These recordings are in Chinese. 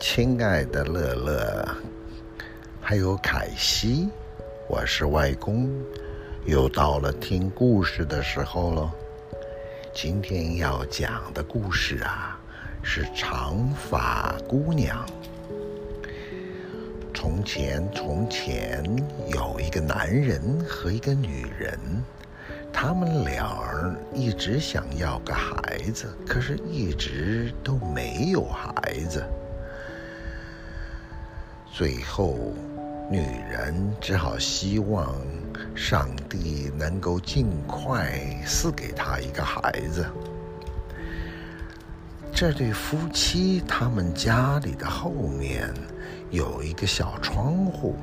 亲爱的乐乐，还有凯西，我是外公，又到了听故事的时候了。今天要讲的故事啊，是长发姑娘。从前，从前有一个男人和一个女人。他们俩儿一直想要个孩子，可是一直都没有孩子。最后，女人只好希望上帝能够尽快赐给她一个孩子。这对夫妻，他们家里的后面有一个小窗户。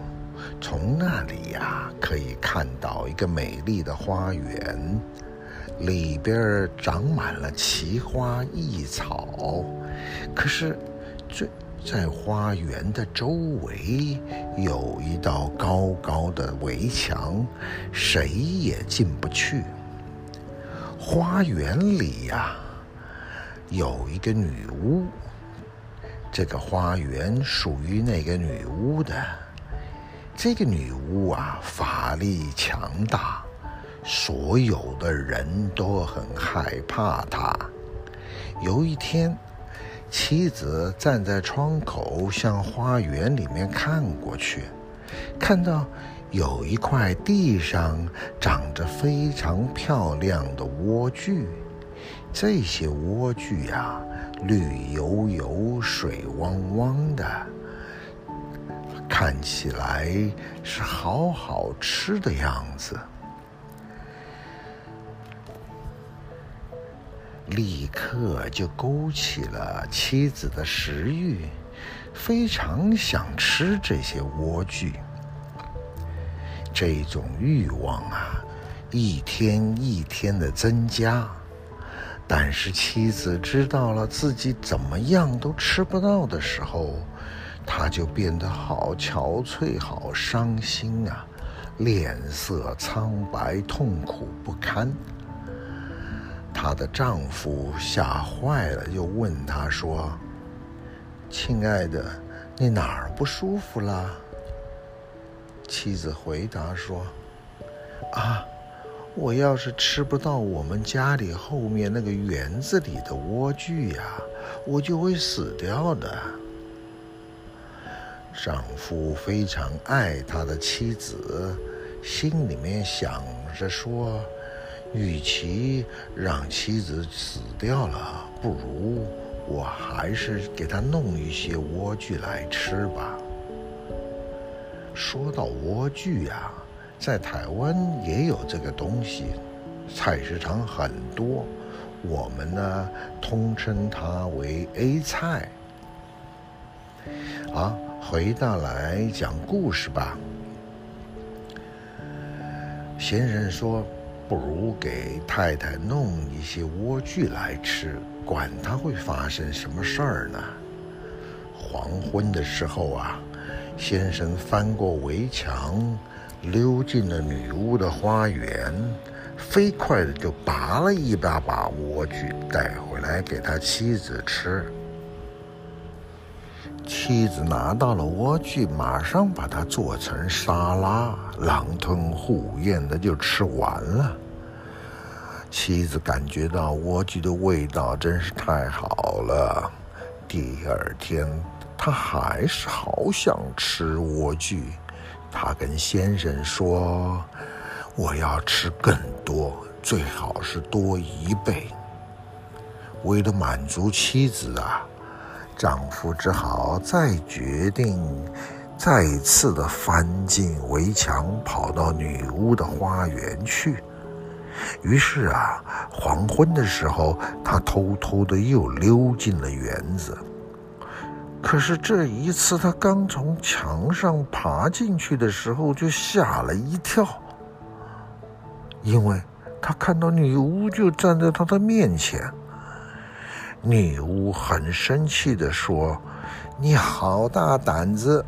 从那里呀，可以看到一个美丽的花园，里边长满了奇花异草。可是，最在花园的周围有一道高高的围墙，谁也进不去。花园里呀，有一个女巫，这个花园属于那个女巫的。这个女巫啊，法力强大，所有的人都很害怕她。有一天，妻子站在窗口向花园里面看过去，看到有一块地上长着非常漂亮的莴苣，这些莴苣呀，绿油油、水汪汪的。看起来是好好吃的样子，立刻就勾起了妻子的食欲，非常想吃这些莴苣。这种欲望啊，一天一天的增加，但是妻子知道了自己怎么样都吃不到的时候。她就变得好憔悴，好伤心啊，脸色苍白，痛苦不堪。她的丈夫吓坏了，就问她说：“亲爱的，你哪儿不舒服了？”妻子回答说：“啊，我要是吃不到我们家里后面那个园子里的莴苣呀，我就会死掉的。”丈夫非常爱他的妻子，心里面想着说：“与其让妻子死掉了，不如我还是给她弄一些莴苣来吃吧。”说到莴苣呀，在台湾也有这个东西，菜市场很多，我们呢通称它为 A 菜。啊。回到来讲故事吧。先生说：“不如给太太弄一些莴苣来吃，管他会发生什么事儿呢？”黄昏的时候啊，先生翻过围墙，溜进了女巫的花园，飞快的就拔了一大把莴苣带回来给他妻子吃。妻子拿到了莴苣，马上把它做成沙拉，狼吞虎咽的就吃完了。妻子感觉到莴苣的味道真是太好了。第二天，她还是好想吃莴苣。她跟先生说：“我要吃更多，最好是多一倍。”为了满足妻子啊。丈夫只好再决定，再次的翻进围墙，跑到女巫的花园去。于是啊，黄昏的时候，他偷偷的又溜进了园子。可是这一次，他刚从墙上爬进去的时候，就吓了一跳，因为他看到女巫就站在他的面前。女巫很生气地说：“你好大胆子，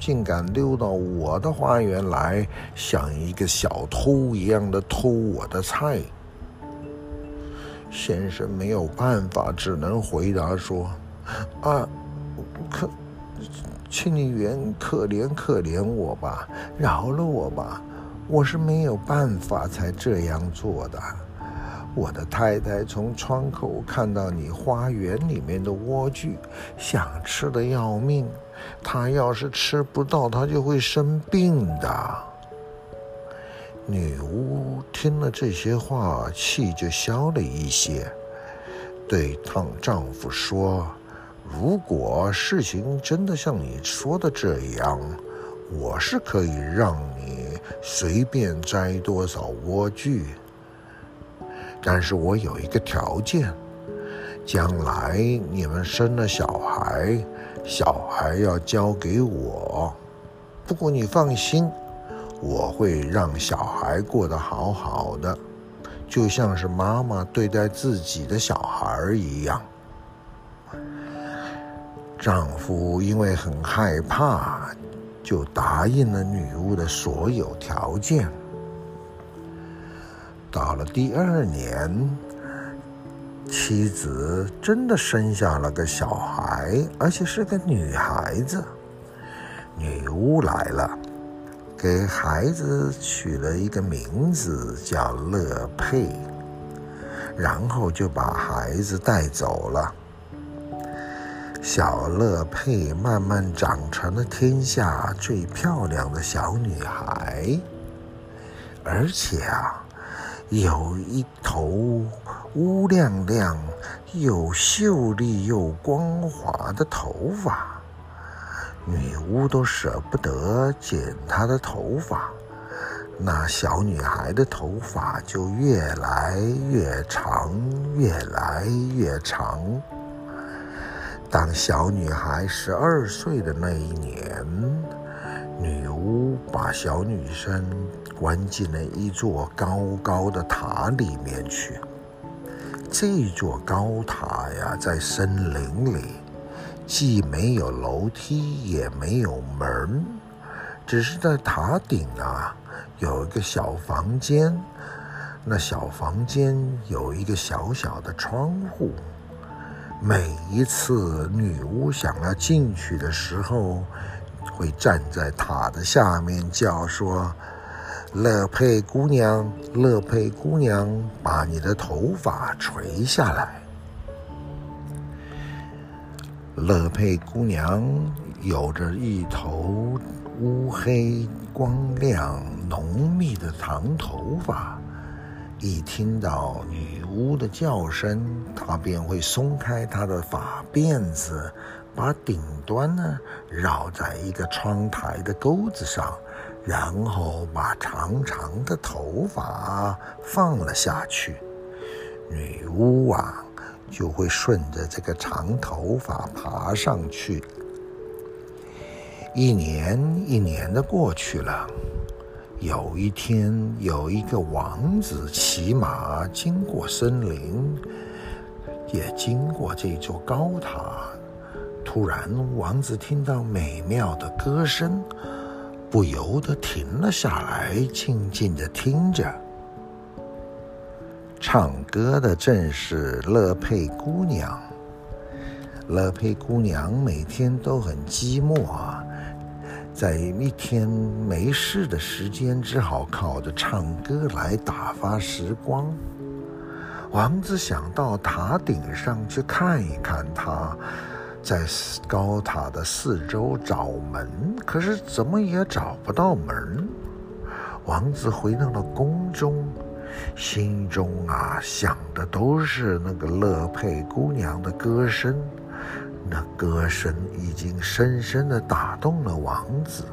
竟敢溜到我的花园来，像一个小偷一样的偷我的菜。”先生没有办法，只能回答说：“啊，可，请你原可怜可怜我吧，饶了我吧，我是没有办法才这样做的。我的太太从窗口看到你花园里面的莴苣，想吃的要命。她要是吃不到，她就会生病的。女巫听了这些话，气就消了一些，对她丈夫说：“如果事情真的像你说的这样，我是可以让你随便摘多少莴苣。”但是我有一个条件，将来你们生了小孩，小孩要交给我。不过你放心，我会让小孩过得好好的，就像是妈妈对待自己的小孩一样。丈夫因为很害怕，就答应了女巫的所有条件。到了第二年，妻子真的生下了个小孩，而且是个女孩子。女巫来了，给孩子取了一个名字叫乐佩，然后就把孩子带走了。小乐佩慢慢长成了天下最漂亮的小女孩，而且啊。有一头乌亮亮、又秀丽又光滑的头发，女巫都舍不得剪她的头发，那小女孩的头发就越来越长，越来越长。当小女孩十二岁的那一年，女巫把小女生。关进了一座高高的塔里面去。这座高塔呀，在森林里，既没有楼梯，也没有门，只是在塔顶啊，有一个小房间。那小房间有一个小小的窗户。每一次女巫想要进去的时候，会站在塔的下面叫说。乐佩姑娘，乐佩姑娘，把你的头发垂下来。乐佩姑娘有着一头乌黑、光亮、浓密的长头发，一听到女巫的叫声，她便会松开她的发辫子，把顶端呢绕在一个窗台的钩子上。然后把长长的头发放了下去，女巫啊就会顺着这个长头发爬上去。一年一年的过去了，有一天，有一个王子骑马经过森林，也经过这座高塔。突然，王子听到美妙的歌声。不由得停了下来，静静地听着。唱歌的正是乐佩姑娘。乐佩姑娘每天都很寂寞啊，在一天没事的时间，只好靠着唱歌来打发时光。王子想到塔顶上去看一看她。在高塔的四周找门，可是怎么也找不到门。王子回到了宫中，心中啊想的都是那个乐佩姑娘的歌声。那歌声已经深深地打动了王子。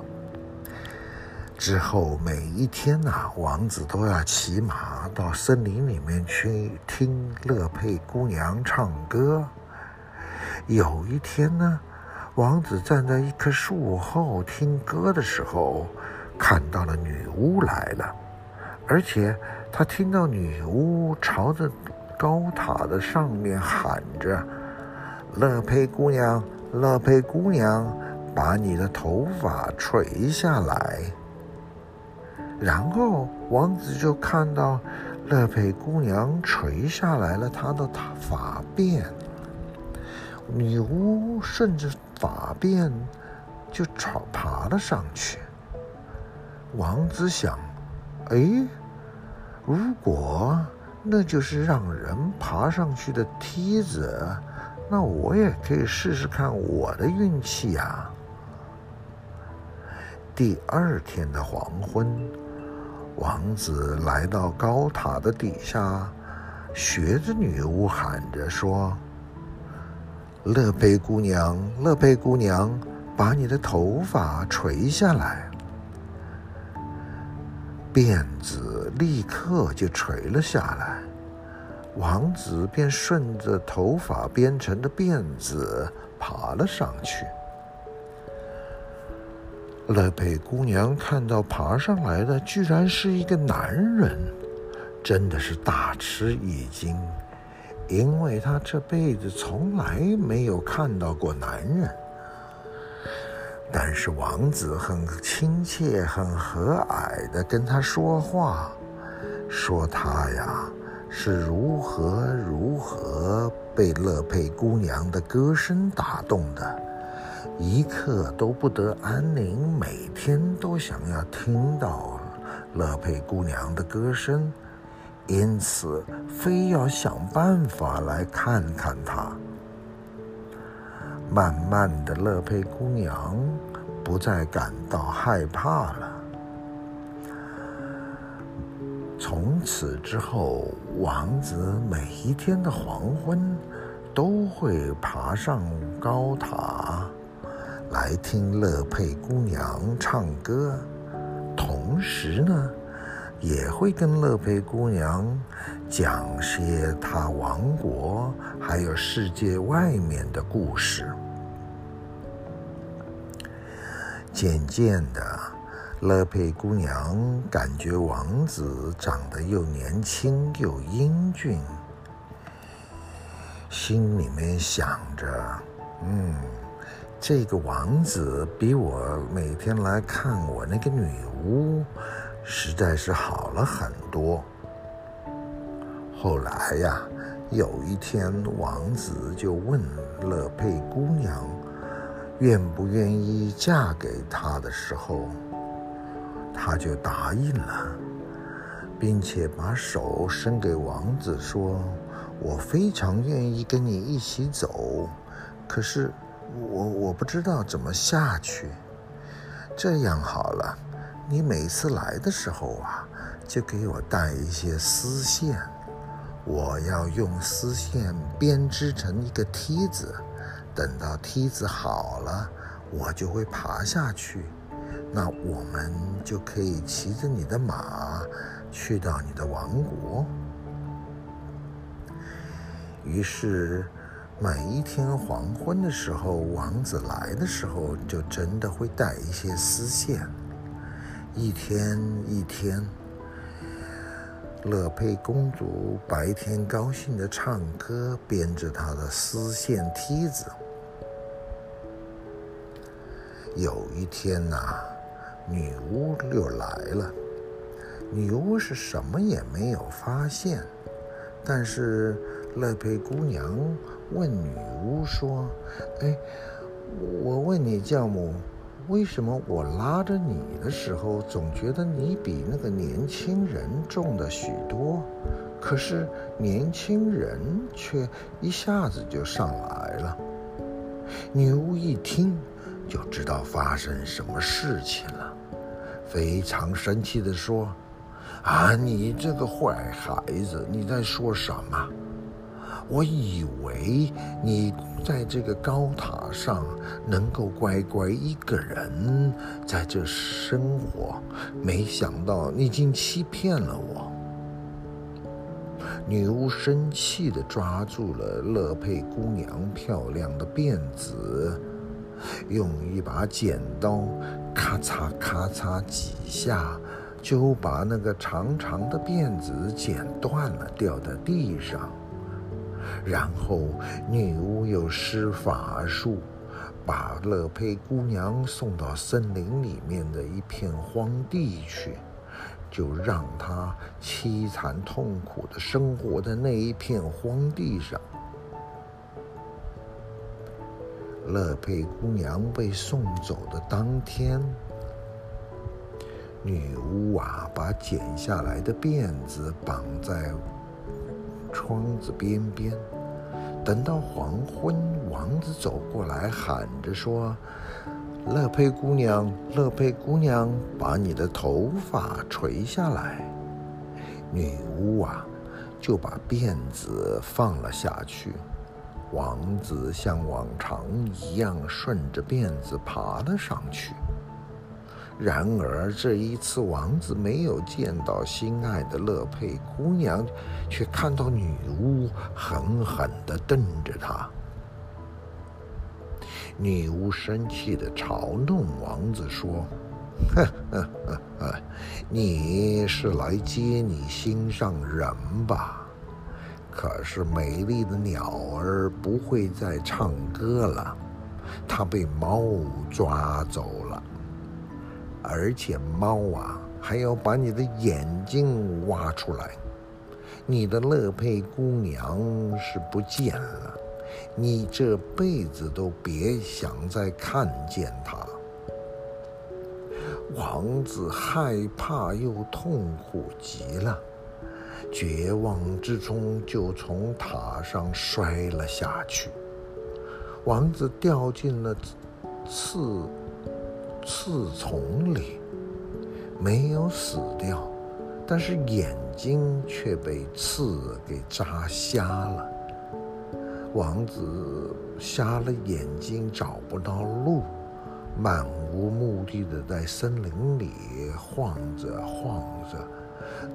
之后每一天呐、啊，王子都要骑马到森林里面去听乐佩姑娘唱歌。有一天呢，王子站在一棵树后听歌的时候，看到了女巫来了，而且他听到女巫朝着高塔的上面喊着：“乐佩姑娘，乐佩姑娘，把你的头发垂下来。”然后王子就看到乐佩姑娘垂下来了她的发辫。女巫顺着法辫就朝爬了上去。王子想：哎，如果那就是让人爬上去的梯子，那我也可以试试看我的运气呀。第二天的黄昏，王子来到高塔的底下，学着女巫喊着说：“乐佩姑娘，乐佩姑娘，把你的头发垂下来。”辫子立刻就垂了下来，王子便顺着头发编成的辫子爬了上去。乐佩姑娘看到爬上来的居然是一个男人，真的是大吃一惊，因为她这辈子从来没有看到过男人。但是王子很亲切、很和蔼地跟他说话，说他呀是如何如何被乐佩姑娘的歌声打动的，一刻都不得安宁，每天都想要听到乐佩姑娘的歌声，因此非要想办法来看看她。慢慢的，乐佩姑娘不再感到害怕了。从此之后，王子每一天的黄昏都会爬上高塔来听乐佩姑娘唱歌，同时呢，也会跟乐佩姑娘讲些她王国还有世界外面的故事。渐渐的，乐佩姑娘感觉王子长得又年轻又英俊，心里面想着：“嗯，这个王子比我每天来看我那个女巫，实在是好了很多。”后来呀，有一天，王子就问乐佩姑娘。愿不愿意嫁给他的时候，他就答应了，并且把手伸给王子，说：“我非常愿意跟你一起走，可是我我不知道怎么下去。这样好了，你每次来的时候啊，就给我带一些丝线，我要用丝线编织成一个梯子。”等到梯子好了，我就会爬下去，那我们就可以骑着你的马去到你的王国。于是，每一天黄昏的时候，王子来的时候，就真的会带一些丝线。一天一天，乐佩公主白天高兴地唱歌，编着她的丝线梯子。有一天呐、女巫又来了。女巫是什么也没有发现，但是乐佩姑娘问女巫说：“哎，我问你，教母，为什么我拉着你的时候，总觉得你比那个年轻人重了许多，可是年轻人却一下子就上来了？”女巫一听。就知道发生什么事情了，非常生气地说：“啊，你这个坏孩子，你在说什么？我以为你在这个高塔上能够乖乖一个人在这生活，没想到你竟欺骗了我。”女巫生气地抓住了乐佩姑娘漂亮的辫子。用一把剪刀，咔嚓咔嚓几下，就把那个长长的辫子剪断了，掉在地上。然后女巫又施法术，把乐佩姑娘送到森林里面的一片荒地去，就让她凄惨痛苦地生活在那一片荒地上。乐佩姑娘被送走的当天，女巫啊，把剪下来的辫子绑在窗子边边。等到黄昏，王子走过来，喊着说：“乐佩姑娘，乐佩姑娘，把你的头发垂下来。”女巫啊，就把辫子放了下去。王子像往常一样顺着辫子爬了上去。然而这一次，王子没有见到心爱的乐佩姑娘，却看到女巫狠狠地瞪着他。女巫生气地嘲弄王子说：“呵呵呵呵，你是来接你心上人吧？”可是美丽的鸟儿不会再唱歌了，它被猫抓走了，而且猫啊还要把你的眼睛挖出来。你的乐佩姑娘是不见了，你这辈子都别想再看见她。王子害怕又痛苦极了。绝望之中，就从塔上摔了下去。王子掉进了刺刺丛里，没有死掉，但是眼睛却被刺给扎瞎了。王子瞎了眼睛，找不到路，漫无目的的在森林里晃着晃着。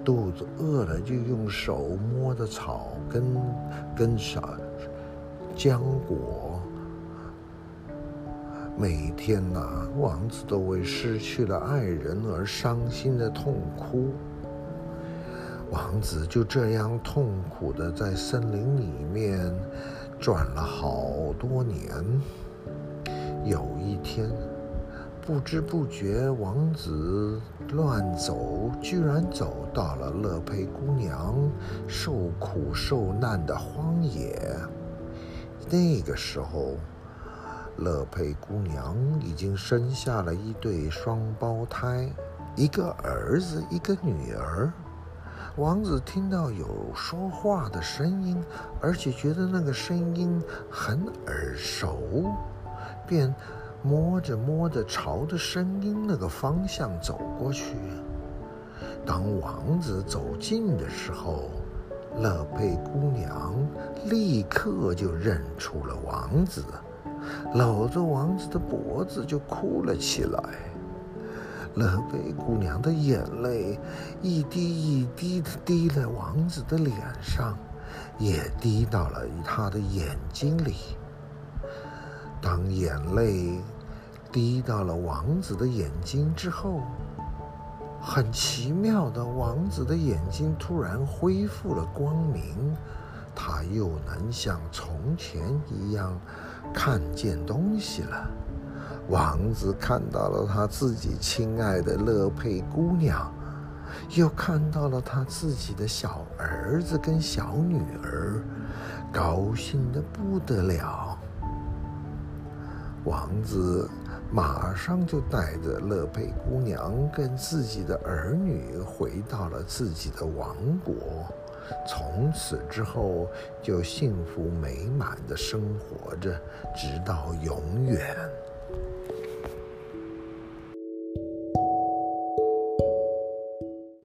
肚子饿了，就用手摸着草根、跟啥浆果。每天呐、王子都为失去了爱人而伤心的痛哭。王子就这样痛苦的在森林里面转了好多年。有一天。不知不觉，王子乱走，居然走到了乐佩姑娘受苦受难的荒野。那个时候，乐佩姑娘已经生下了一对双胞胎，一个儿子，一个女儿。王子听到有说话的声音，而且觉得那个声音很耳熟，便。摸着摸着，朝着声音那个方向走过去。当王子走近的时候，乐佩姑娘立刻就认出了王子，搂着王子的脖子就哭了起来。乐佩姑娘的眼泪一滴一滴的滴在王子的脸上，也滴到了他的眼睛里。当眼泪滴到了王子的眼睛之后，很奇妙的，王子的眼睛突然恢复了光明，他又能像从前一样看见东西了。王子看到了他自己亲爱的乐佩姑娘，又看到了他自己的小儿子跟小女儿，高兴的不得了。王子马上就带着乐佩姑娘跟自己的儿女回到了自己的王国，从此之后就幸福美满的生活着，直到永远。